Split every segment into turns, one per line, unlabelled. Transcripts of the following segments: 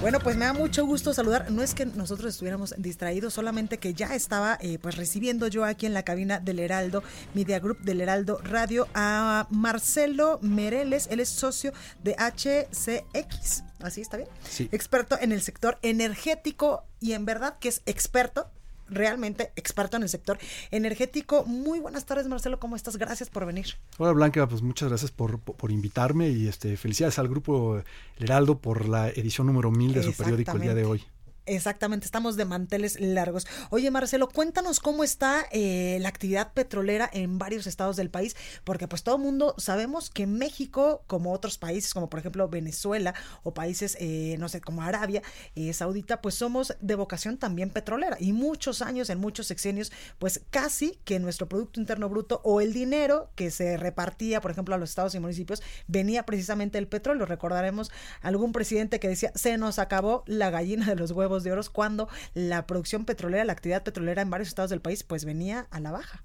Bueno, pues me da mucho gusto saludar. No es que nosotros estuviéramos distraídos, solamente que ya estaba eh, pues recibiendo yo aquí en la cabina del Heraldo, Media Group del Heraldo Radio, a Marcelo Mereles. Él es socio de HCX. ¿Así está bien?
Sí.
Experto en el sector energético y en verdad que es experto realmente experto en el sector energético. Muy buenas tardes, Marcelo, ¿cómo estás? Gracias por venir.
Hola Blanca, pues muchas gracias por, por, por invitarme y este felicidades al grupo El Heraldo por la edición número 1000 de su periódico el día de hoy.
Exactamente, estamos de manteles largos. Oye, Marcelo, cuéntanos cómo está eh, la actividad petrolera en varios estados del país, porque pues todo el mundo sabemos que México, como otros países, como por ejemplo Venezuela o países, eh, no sé, como Arabia eh, Saudita, pues somos de vocación también petrolera y muchos años, en muchos sexenios, pues casi que nuestro Producto Interno Bruto o el dinero que se repartía, por ejemplo, a los estados y municipios, venía precisamente del petróleo. Recordaremos algún presidente que decía, se nos acabó la gallina de los huevos de oro cuando la producción petrolera, la actividad petrolera en varios estados del país, pues venía a la baja.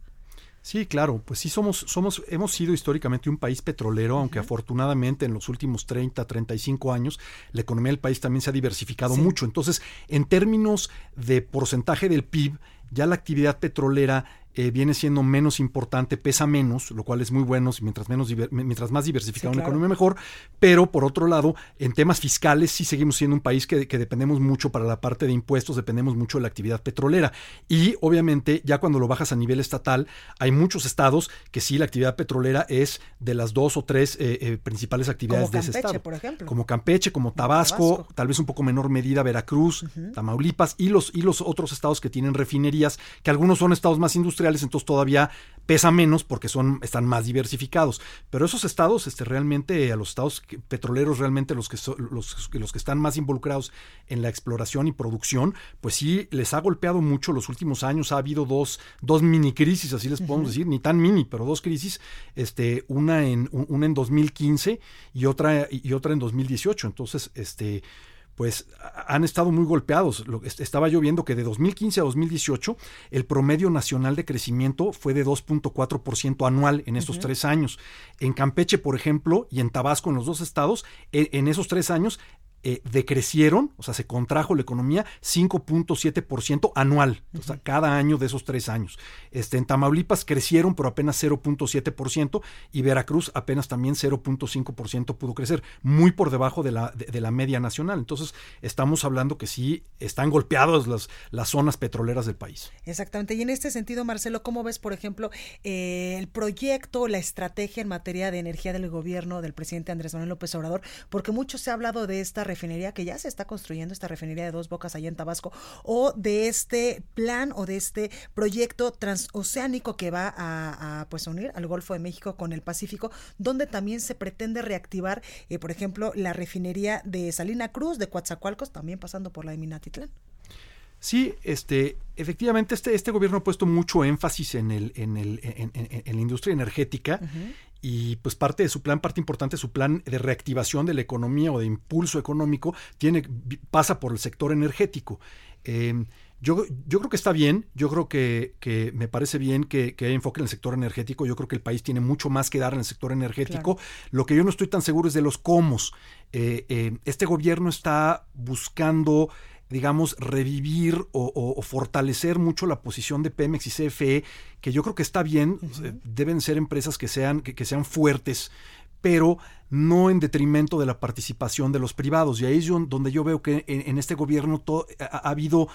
Sí, claro, pues sí somos, somos, hemos sido históricamente un país petrolero, aunque afortunadamente en los últimos 30, 35 años la economía del país también se ha diversificado
Sí.
mucho. Entonces, en términos de porcentaje del PIB, ya la actividad petrolera eh, viene siendo menos importante, pesa menos, lo cual es muy bueno, mientras, menos diver- mientras más diversificada
Sí,
una
claro.
economía mejor, pero por otro lado, en temas fiscales sí seguimos siendo un país que, que dependemos mucho para la parte de impuestos, dependemos mucho de la actividad petrolera. Y obviamente ya cuando lo bajas a nivel estatal, hay muchos estados que sí la actividad petrolera es de las dos o tres eh, eh, principales actividades
Como
de ese estado.
por ejemplo.
Como Campeche, como Tabasco,
Tabasco.
tal vez un poco menor medida Veracruz, Tamaulipas y los, y los otros estados que tienen refinerías, que algunos son estados más industriales, entonces todavía pesa menos porque son, están más diversificados. Pero esos estados, este, realmente, a los estados petroleros, realmente los que, so- los, los que están más involucrados en la exploración y producción, pues sí les ha golpeado mucho los últimos años. Ha habido dos, dos mini crisis, así les podemos decir, ni tan mini, pero dos crisis, este, una en, un- una en 2015 y otra, y otra en 2018. Entonces, este, pues han estado muy golpeados. Estaba yo viendo que de 2015 a 2018 el promedio nacional de crecimiento fue de 2.4% anual en estos tres años. En Campeche, por ejemplo, y en Tabasco, en los dos estados, e- en esos tres años eh, decrecieron, o sea, se contrajo la economía 5.7% anual, o sea, cada año de esos tres años. Este, en Tamaulipas crecieron, pero apenas 0.7%, y Veracruz apenas también 0.5% pudo crecer, muy por debajo de la, de, de la media nacional. Entonces, estamos hablando que sí están golpeadas las, las zonas petroleras del país.
Exactamente. Y en este sentido, Marcelo, ¿cómo ves, por ejemplo, eh, el proyecto, la estrategia en materia de energía del gobierno del presidente Andrés Manuel López Obrador? Porque mucho se ha hablado de esta refinería que ya se está construyendo, esta refinería de dos bocas allá en Tabasco, o de este plan o de este proyecto transoceánico que va a, a, pues unir al Golfo de México con el Pacífico, donde también se pretende reactivar, eh, por ejemplo, la refinería de Salina Cruz, de Coatzacoalcos, también pasando por la de Minatitlán.
Sí, este, efectivamente, este, este gobierno ha puesto mucho énfasis en, el, en, el, en, en- en la industria energética y pues parte de su plan, parte importante de su plan de reactivación de la economía o de impulso económico tiene, pasa por el sector energético. Eh, yo, yo creo que está bien, yo creo que, que me parece bien que, que hay enfoque en el sector energético, yo creo que el país tiene mucho más que dar en el sector energético. Lo que yo no estoy tan seguro es de los cómo. Eh, eh, este gobierno está buscando digamos, revivir o, o- o fortalecer mucho la posición de Pemex y CFE, que yo creo que está bien, deben ser empresas que sean, que, que sean fuertes, pero no en detrimento de la participación de los privados. Y ahí es donde yo veo que en, en este gobierno ha habido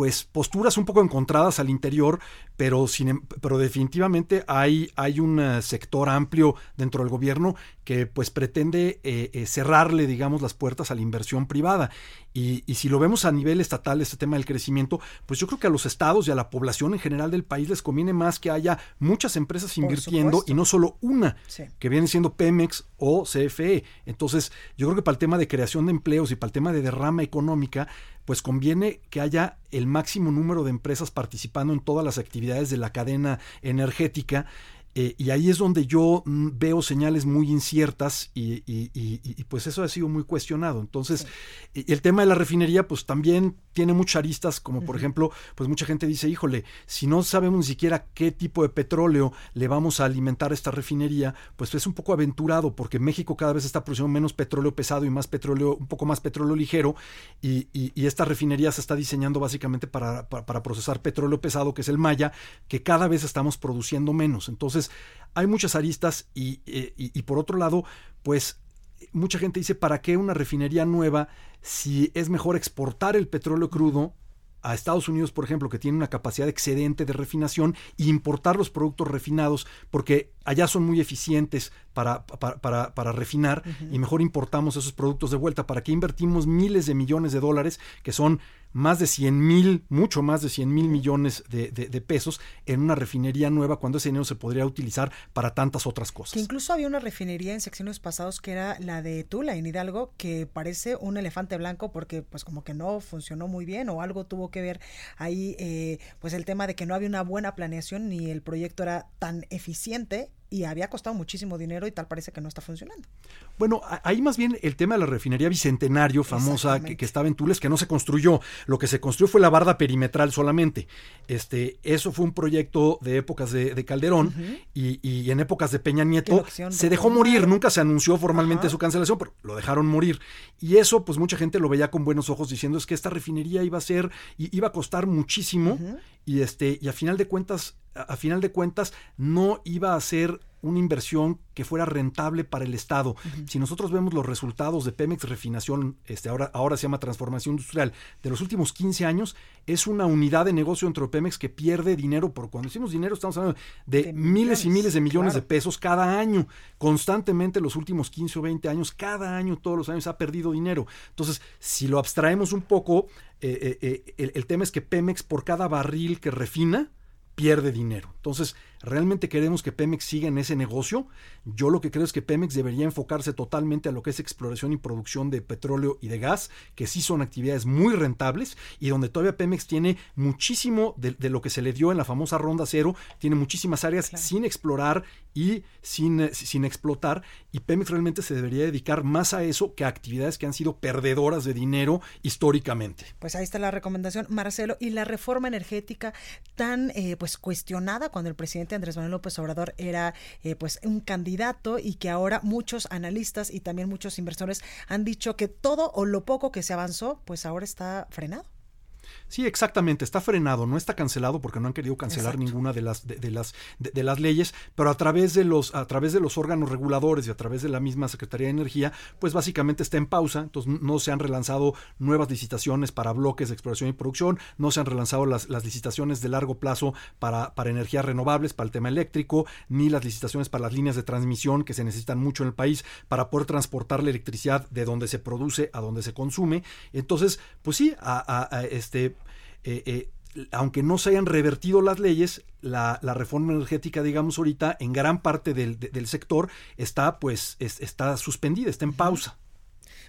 pues posturas un poco encontradas al interior, pero, sin, em, pero definitivamente hay, hay un eh, sector amplio dentro del gobierno que pues pretende eh, eh, cerrarle, digamos, las puertas a la inversión privada. Y, y, si lo vemos a nivel estatal, este tema del crecimiento, pues yo creo que a los estados y a la población en general del país les conviene más que haya muchas empresas invirtiendo y no solo una, sí. que viene siendo Pemex o CFE. Entonces, yo creo que para el tema de creación de empleos y para el tema de derrama económica, pues conviene que haya el máximo número de empresas participando en todas las actividades de la cadena energética eh, y ahí es donde yo mm, veo señales muy inciertas y, y, y, y, pues eso ha sido muy cuestionado. Entonces, sí. el tema de la refinería pues también tiene muchas aristas, como por uh -huh. ejemplo, pues mucha gente dice, híjole, si no sabemos ni siquiera qué tipo de petróleo le vamos a alimentar a esta refinería, pues es un poco aventurado porque México cada vez está produciendo menos petróleo pesado y más petróleo, un poco más petróleo ligero y, esta refinería se está diseñando básicamente para, para, para procesar petróleo pesado, que es el Maya, que cada vez estamos produciendo menos. Entonces, entonces, hay muchas aristas y, y, y, por otro lado, pues mucha gente dice, ¿para qué una refinería nueva si es mejor exportar el petróleo crudo? a Estados Unidos, por ejemplo, que tiene una capacidad excedente de refinación, e importar los productos refinados, porque allá son muy eficientes para, para, para, para refinar, uh -huh. y mejor importamos esos productos de vuelta. ¿Para qué invertimos miles de millones de dólares, que son más de 100 mil, mucho más de 100 mil millones de, de, de, pesos en una refinería nueva cuando ese dinero se podría utilizar para tantas otras cosas.
Que incluso había una refinería en secciones pasados que era la de Tula, en Hidalgo, que parece un elefante blanco porque pues como que no funcionó muy bien o algo tuvo que ver ahí eh, pues el tema de que no había una buena planeación ni el proyecto era tan eficiente y había costado muchísimo dinero y tal parece que no está funcionando.
Bueno, ahí más bien el tema de la refinería Bicentenario, famosa, que, que, estaba en Tules, que no se construyó. Lo que se construyó fue la barda perimetral solamente. Este, eso fue un proyecto de épocas de, de Calderón uh -huh. y, y, en épocas de Peña Nieto se dejó morir. Nunca se anunció formalmente su cancelación, pero lo dejaron morir. Y eso, pues mucha gente lo veía con buenos ojos diciendo es que esta refinería iba a ser, iba a costar muchísimo uh -huh. y este, y a final de cuentas a final de cuentas no iba a ser una inversión que fuera rentable para el Estado. Uh -huh. Si nosotros vemos los resultados de Pemex Refinación, este, ahora, ahora se llama Transformación Industrial, de los últimos 15 años, es una unidad de negocio dentro de Pemex que pierde dinero, por cuando decimos dinero estamos hablando de, de miles millones, y miles de millones claro. de pesos cada año, constantemente los últimos 15 o 20 años, cada año, todos los años ha perdido dinero. Entonces, si lo abstraemos un poco, eh, eh, eh el, el tema es que Pemex por cada barril que refina, pierde dinero. Entonces, ¿realmente queremos que Pemex siga en ese negocio? Yo lo que creo es que Pemex debería enfocarse totalmente a lo que es exploración y producción de petróleo y de gas, que sí son actividades muy rentables y donde todavía Pemex tiene muchísimo de, de lo que se le dio en la famosa ronda cero, tiene muchísimas áreas claro. sin explorar y sin, eh, sin explotar y Pemex realmente se debería dedicar más a eso que a actividades que han sido perdedoras de dinero históricamente.
Pues ahí está la recomendación, Marcelo, y la reforma energética tan eh, pues cuestionada cuando el presidente Andrés Manuel López Obrador era eh, pues un candidato y que ahora muchos analistas y también muchos inversores han dicho que todo o lo poco que se avanzó pues ahora está frenado.
Sí, exactamente, está frenado, no está cancelado porque no han querido cancelar Exacto. ninguna de las de, de las de, de, las leyes, pero a través de los a través de los órganos reguladores y a través de la misma Secretaría de Energía, pues básicamente está en pausa, entonces no se han relanzado nuevas licitaciones para bloques de exploración y producción, no se han relanzado las, las licitaciones de largo plazo para, para energías renovables, para el tema eléctrico, ni las licitaciones para las líneas de transmisión que se necesitan mucho en el país para poder transportar la electricidad de donde se produce a donde se consume. Entonces, pues sí, a, a, a este eh, eh, aunque no se hayan revertido las leyes, la, la, reforma energética, digamos ahorita, en gran parte del, de, del sector está pues es, está suspendida, está en pausa.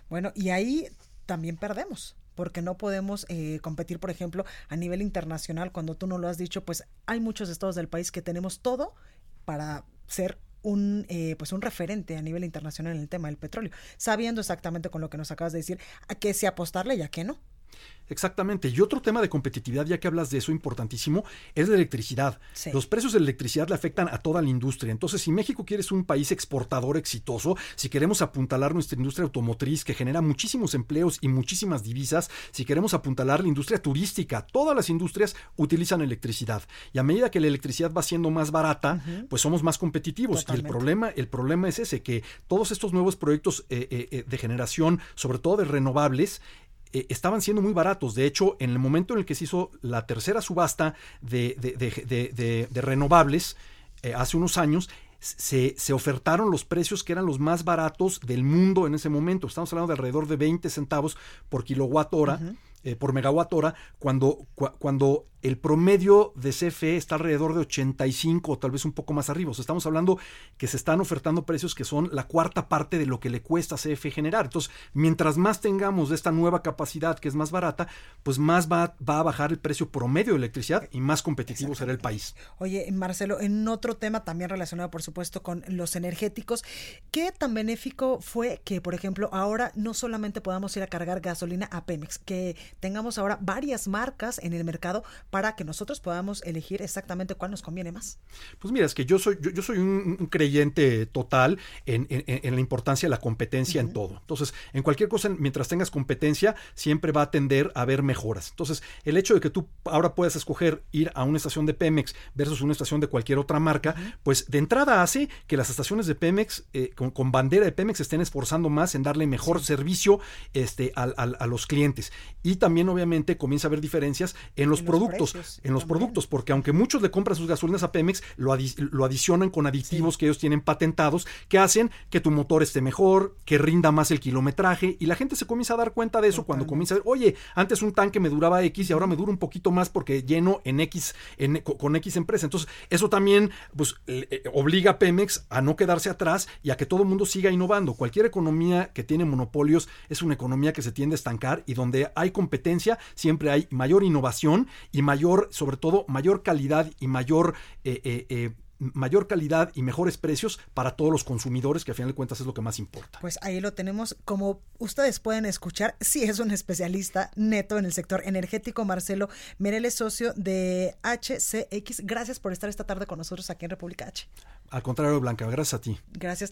Bueno, y ahí también perdemos porque no podemos eh, competir, por ejemplo, a nivel internacional, cuando tú no lo has dicho, pues hay muchos estados del país que tenemos todo para ser un eh, pues un referente a nivel internacional en el tema del petróleo, sabiendo exactamente con lo que nos acabas de decir a qué se apostarle y a qué no.
Exactamente. Y otro tema de competitividad, ya que hablas de eso importantísimo, es la electricidad. Sí. Los precios de la electricidad le afectan a toda la industria. Entonces, si México quiere ser un país exportador exitoso, si queremos apuntalar nuestra industria automotriz que genera muchísimos empleos y muchísimas divisas, si queremos apuntalar la industria turística, todas las industrias utilizan electricidad. Y a medida que la electricidad va siendo más barata, uh -huh. pues somos más competitivos. Totalmente. Y el problema, el problema es ese, que todos estos nuevos proyectos eh, eh, de generación, sobre todo de renovables, eh, estaban siendo muy baratos. De hecho, en el momento en el que se hizo la tercera subasta de, de, renovables, eh, hace unos años, se, se, ofertaron los precios que eran los más baratos del mundo en ese momento. Estamos hablando de alrededor de 20 centavos por kilowatt hora. Eh, por megawatt hora, cuando, cuando el promedio de CFE está alrededor de 85 o tal vez un poco más arriba. O sea, estamos hablando que se están ofertando precios que son la cuarta parte de lo que le cuesta a CFE generar. Entonces, mientras más tengamos de esta nueva capacidad que es más barata, pues más va, va a bajar el precio promedio de electricidad y más competitivo será el país.
Oye, Marcelo, en otro tema también relacionado, por supuesto, con los energéticos, ¿qué tan benéfico fue que, por ejemplo, ahora no solamente podamos ir a cargar gasolina a Pemex, que tengamos ahora varias marcas en el mercado para que nosotros podamos elegir exactamente cuál nos conviene más?
Pues mira, es que yo soy, yo, soy un, creyente total en, la importancia de la competencia en todo. Entonces, en cualquier cosa, mientras tengas competencia, siempre va a tender a haber mejoras. Entonces, el hecho de que tú ahora puedas escoger ir a una estación de Pemex versus una estación de cualquier otra marca, pues de entrada hace que las estaciones de Pemex eh, con, bandera de Pemex estén esforzando más en darle mejor servicio este, a, los clientes. Y también, obviamente, comienza a haber diferencias en los productos en los productos, porque aunque muchos le compran sus gasolinas a Pemex, lo, lo adicionan con aditivos que ellos tienen patentados que hacen que tu motor esté mejor, que rinda más el kilometraje y la gente se comienza a dar cuenta de eso cuando comienza a ver, oye, antes un tanque me duraba X y ahora me dura un poquito más porque lleno en X, en, con X empresa. Entonces, eso también pues, eh, obliga a Pemex a no quedarse atrás y a que todo el mundo siga innovando. Cualquier economía que tiene monopolios es una economía que se tiende a estancar y donde hay competencia siempre hay mayor innovación y mayor mayor, sobre todo, mayor calidad y mayor eh, eh, eh, mayor calidad y mejores precios para todos los consumidores, que a final de cuentas es lo que más importa.
Pues ahí lo tenemos. Como ustedes pueden escuchar, sí es un especialista neto en el sector energético. Marcelo Mereles, socio de HCX. Gracias por estar esta tarde con nosotros aquí en República H.
Al contrario, Blanca, gracias a ti.
Gracias.